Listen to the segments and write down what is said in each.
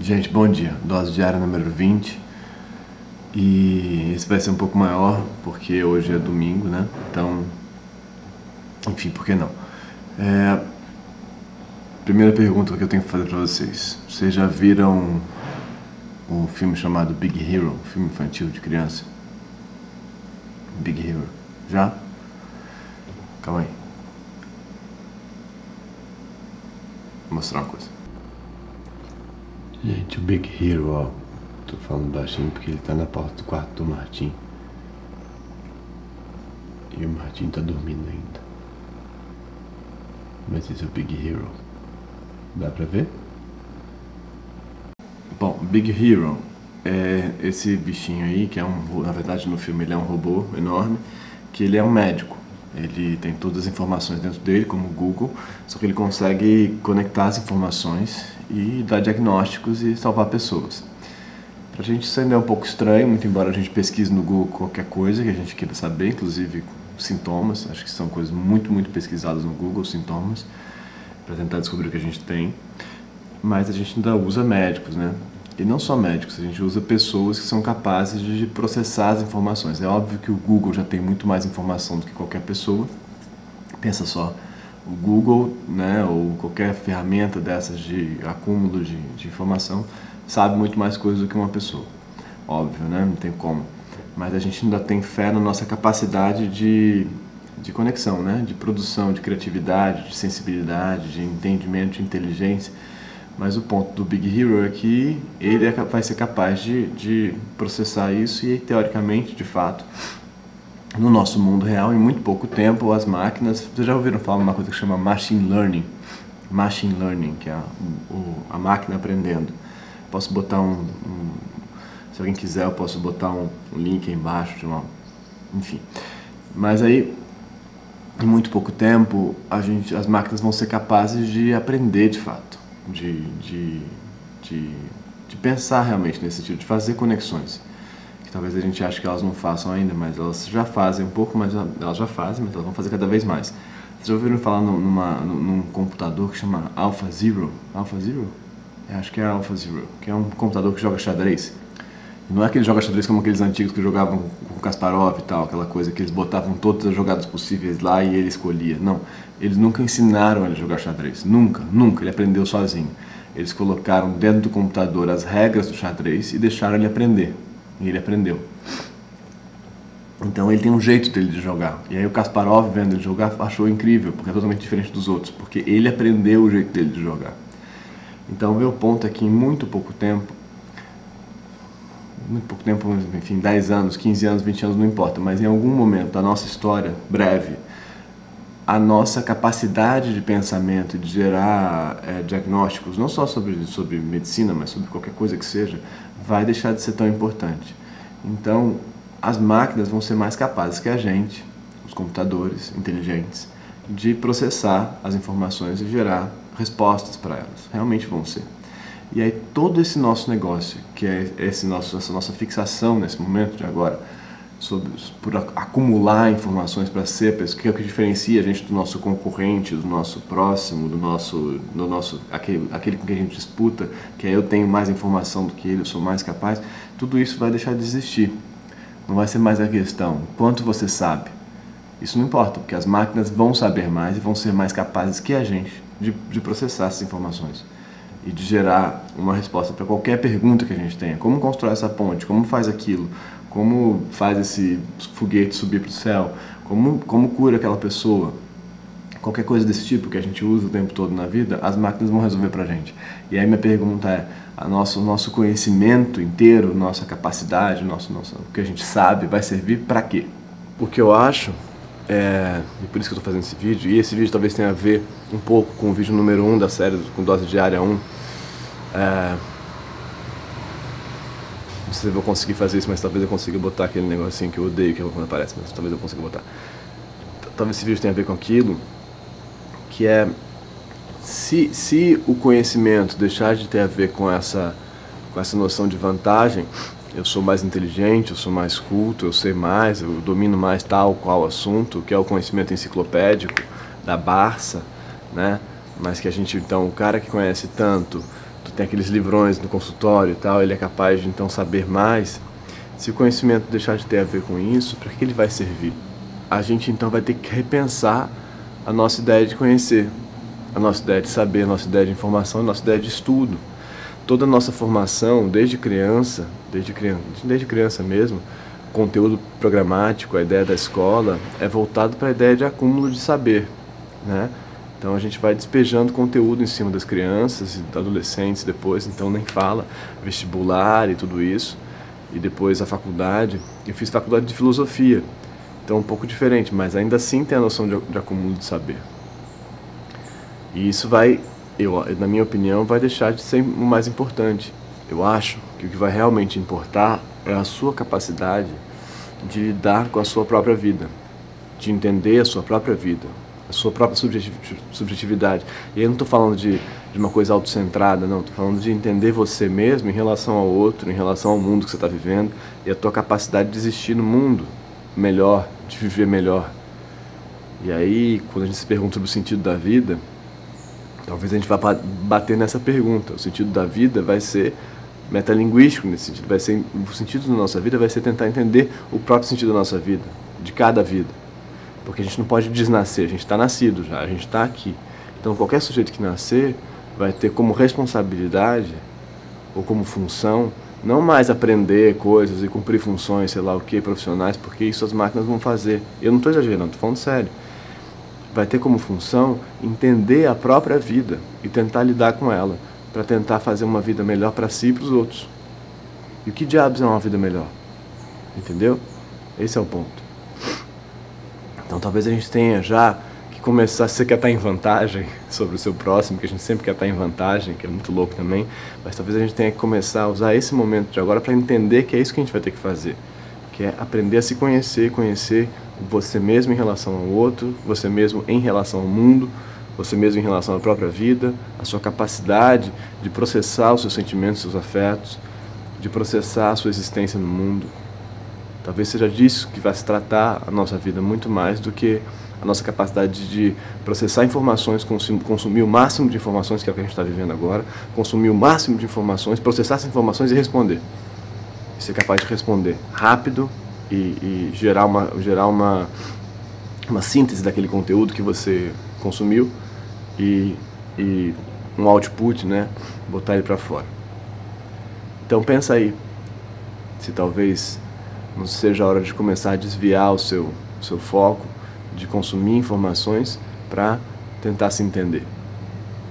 Gente, bom dia. Dose diária número 20. E esse vai ser um pouco maior, porque hoje é domingo, né? Então, enfim, por que não? É, primeira pergunta que eu tenho que fazer para vocês. Vocês já viram um filme chamado Big Hero, filme infantil de criança? Big Hero. Já? Calma aí. Vou mostrar uma coisa. Gente, o Big Hero, ó. Tô falando baixinho porque ele tá na porta do quarto do Martin. E o Martin tá dormindo ainda. Mas esse é o Big Hero. Dá pra ver? Bom, Big Hero é esse bichinho aí, que é um. Na verdade, no filme ele é um robô enorme, que ele é um médico. Ele tem todas as informações dentro dele, como o Google, só que ele consegue conectar as informações e dar diagnósticos e salvar pessoas. Pra gente isso ainda é um pouco estranho, muito embora a gente pesquise no Google qualquer coisa que a gente queira saber, inclusive sintomas, acho que são coisas muito, muito pesquisadas no Google, sintomas, para tentar descobrir o que a gente tem. Mas a gente ainda usa médicos, né? E não só médicos, a gente usa pessoas que são capazes de processar as informações. É óbvio que o Google já tem muito mais informação do que qualquer pessoa. Pensa só, o Google, né, ou qualquer ferramenta dessas de acúmulo de, de informação, sabe muito mais coisas do que uma pessoa. Óbvio, né? Não tem como. Mas a gente ainda tem fé na nossa capacidade de, de conexão, né? De produção, de criatividade, de sensibilidade, de entendimento, de inteligência mas o ponto do Big Hero é que ele é, vai ser capaz de, de processar isso e, teoricamente, de fato, no nosso mundo real, em muito pouco tempo, as máquinas. Vocês já ouviram falar uma coisa que chama Machine Learning? Machine Learning, que é a, o, a máquina aprendendo. Posso botar um, um, Se alguém quiser, eu posso botar um, um link aí embaixo de uma. Enfim. Mas aí, em muito pouco tempo, a gente, as máquinas vão ser capazes de aprender de fato de, de, de, de pensar realmente nesse sentido, de fazer conexões. Que talvez a gente ache que elas não façam ainda, mas elas já fazem um pouco, mas elas já fazem, mas elas vão fazer cada vez mais. Vocês já ouviram falar numa, num computador que chama Alpha Zero? Alpha Zero? Eu acho que é Alpha Zero, que é um computador que joga xadrez. E não é que ele joga xadrez como aqueles antigos que jogavam com Kasparov e tal, aquela coisa que eles botavam todas as jogadas possíveis lá e ele escolhia. Não, eles nunca ensinaram ele a jogar xadrez. Nunca, nunca. Ele aprendeu sozinho. Eles colocaram dentro do computador as regras do xadrez e deixaram ele aprender. E ele aprendeu. Então ele tem um jeito dele de jogar. E aí o Kasparov, vendo ele jogar, achou incrível, porque é totalmente diferente dos outros, porque ele aprendeu o jeito dele de jogar. Então meu ponto é que em muito pouco tempo muito pouco tempo, enfim, 10 anos, 15 anos, 20 anos, não importa, mas em algum momento da nossa história breve, a nossa capacidade de pensamento, de gerar é, diagnósticos, não só sobre, sobre medicina, mas sobre qualquer coisa que seja, vai deixar de ser tão importante. Então, as máquinas vão ser mais capazes que a gente, os computadores inteligentes, de processar as informações e gerar respostas para elas. Realmente vão ser. E aí todo esse nosso negócio, que é esse nosso, essa nossa fixação nesse momento de agora, sobre, por acumular informações para ser, que é o que diferencia a gente do nosso concorrente, do nosso próximo, do nosso, do nosso aquele, aquele com quem a gente disputa, que é eu tenho mais informação do que ele, eu sou mais capaz, tudo isso vai deixar de existir. Não vai ser mais a questão quanto você sabe. Isso não importa, porque as máquinas vão saber mais e vão ser mais capazes que a gente de, de processar essas informações e de gerar uma resposta para qualquer pergunta que a gente tenha. Como constrói essa ponte? Como faz aquilo? Como faz esse foguete subir para o céu? Como, como cura aquela pessoa? Qualquer coisa desse tipo que a gente usa o tempo todo na vida, as máquinas vão resolver para a gente. E aí minha pergunta é, a nosso, nosso conhecimento inteiro, nossa capacidade, nosso, nosso, o que a gente sabe, vai servir para quê? O que eu acho é, e por isso que eu estou fazendo esse vídeo. E esse vídeo talvez tenha a ver um pouco com o vídeo número 1 um da série, com dose diária 1. É, não sei se eu vou conseguir fazer isso, mas talvez eu consiga botar aquele negocinho que eu odeio que é quando aparece, mas talvez eu consiga botar. Talvez esse vídeo tenha a ver com aquilo, que é se, se o conhecimento deixar de ter a ver com essa, com essa noção de vantagem, eu sou mais inteligente, eu sou mais culto, eu sei mais, eu domino mais tal qual assunto, que é o conhecimento enciclopédico da Barça, né? Mas que a gente então, o cara que conhece tanto, tem aqueles livrões no consultório e tal, ele é capaz de então saber mais. Se o conhecimento deixar de ter a ver com isso, para que ele vai servir? A gente então vai ter que repensar a nossa ideia de conhecer, a nossa ideia de saber, a nossa ideia de informação, a nossa ideia de estudo. Toda a nossa formação, desde criança, desde criança, desde criança mesmo, conteúdo programático, a ideia da escola, é voltado para a ideia de acúmulo de saber, né? Então a gente vai despejando conteúdo em cima das crianças e adolescentes depois, então nem fala vestibular e tudo isso. E depois a faculdade. Eu fiz faculdade de filosofia, então um pouco diferente, mas ainda assim tem a noção de, de acúmulo de saber. E isso vai, eu, na minha opinião, vai deixar de ser o mais importante. Eu acho que o que vai realmente importar é a sua capacidade de lidar com a sua própria vida, de entender a sua própria vida, a sua própria subjetividade. E eu não estou falando de, de uma coisa autocentrada, não. Estou falando de entender você mesmo em relação ao outro, em relação ao mundo que você está vivendo e a tua capacidade de existir no mundo melhor, de viver melhor. E aí, quando a gente se pergunta sobre o sentido da vida, talvez a gente vá bater nessa pergunta. O sentido da vida vai ser metalinguístico nesse sentido. Vai ser, o sentido da nossa vida vai ser tentar entender o próprio sentido da nossa vida, de cada vida. Porque a gente não pode desnascer, a gente está nascido já, a gente está aqui. Então qualquer sujeito que nascer vai ter como responsabilidade ou como função não mais aprender coisas e cumprir funções, sei lá o que, profissionais, porque isso as máquinas vão fazer. Eu não estou exagerando, estou falando sério. Vai ter como função entender a própria vida e tentar lidar com ela para tentar fazer uma vida melhor para si e para os outros. E o que diabos é uma vida melhor? Entendeu? Esse é o ponto. Então talvez a gente tenha já que começar, se você quer estar em vantagem sobre o seu próximo, que a gente sempre quer estar em vantagem, que é muito louco também, mas talvez a gente tenha que começar a usar esse momento de agora para entender que é isso que a gente vai ter que fazer. Que é aprender a se conhecer, conhecer você mesmo em relação ao outro, você mesmo em relação ao mundo, você mesmo em relação à própria vida, a sua capacidade de processar os seus sentimentos, seus afetos, de processar a sua existência no mundo. Talvez seja disso que vai se tratar a nossa vida muito mais do que a nossa capacidade de processar informações, consumir o máximo de informações, que é o que a gente está vivendo agora, consumir o máximo de informações, processar essas informações e responder. E ser capaz de responder rápido e, e gerar, uma, gerar uma, uma síntese daquele conteúdo que você consumiu e, e um output, né? Botar ele para fora. Então pensa aí, se talvez não seja a hora de começar a desviar o seu, o seu foco de consumir informações para tentar se entender,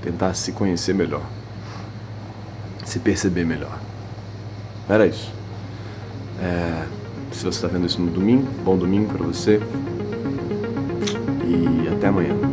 tentar se conhecer melhor, se perceber melhor. Era isso. É, se você está vendo isso no domingo, bom domingo para você e até amanhã.